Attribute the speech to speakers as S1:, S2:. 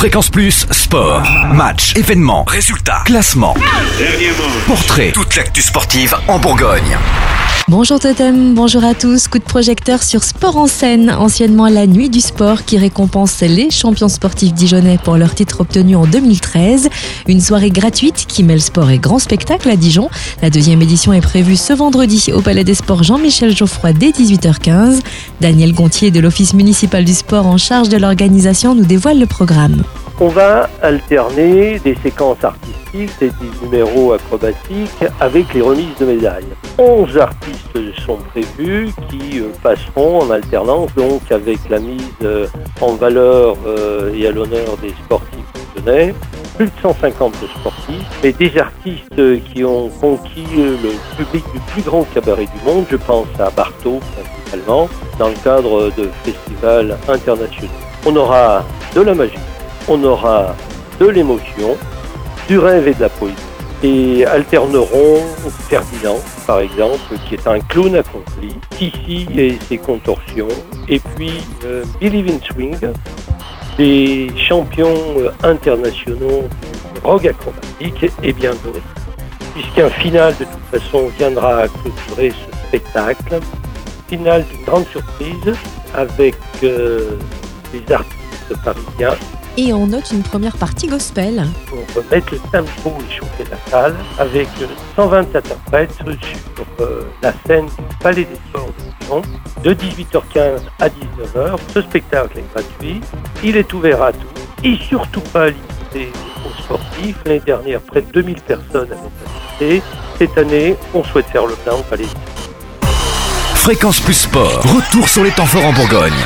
S1: Fréquence Plus, sport, match, événements, résultats, classement, portrait, toute l'actu sportive en Bourgogne.
S2: Bonjour Totem, bonjour à tous. Coup de projecteur sur Sport en scène, anciennement la nuit du sport qui récompense les champions sportifs dijonnais pour leur titre obtenu en 2013. Une soirée gratuite qui mêle sport et grand spectacle à Dijon. La deuxième édition est prévue ce vendredi au Palais des Sports Jean-Michel Geoffroy dès 18h15. Daniel Gontier de l'Office municipal du sport en charge de l'organisation nous dévoile le programme.
S3: On va alterner des séquences artistiques et des numéros acrobatiques avec les remises de médailles. 11 artistes sont prévus qui euh, passeront en alternance donc avec la mise euh, en valeur euh, et à l'honneur des sportifs lyonnais. Plus de 150 sportifs, et des artistes qui ont conquis le public du plus grand cabaret du monde, je pense à Barto principalement, dans le cadre de festivals internationaux. On aura de la magie, on aura de l'émotion, du rêve et de la poésie. Et alterneront Ferdinand, par exemple, qui est un clown accompli, Ici et ses contorsions, et puis euh, Billy Swing, des champions euh, internationaux du rock acrobatique et bien d'autres. Puisqu'un final, de toute façon, viendra clôturer ce spectacle, final d'une grande surprise avec euh, des artistes parisiens
S2: et on note une première partie gospel.
S3: Pour mettre le tempo et chauffer la salle avec 120 interprètes sur euh, la scène du Palais des Sports de Lyon de 18h15 à 19h. Ce spectacle est gratuit, il est ouvert à tous et surtout pas limité aux sportifs. L'année dernière, près de 2000 personnes avaient assisté. Cette année, on souhaite faire le plein au Palais des Sports.
S1: Fréquence plus sport, retour sur les temps forts en Bourgogne.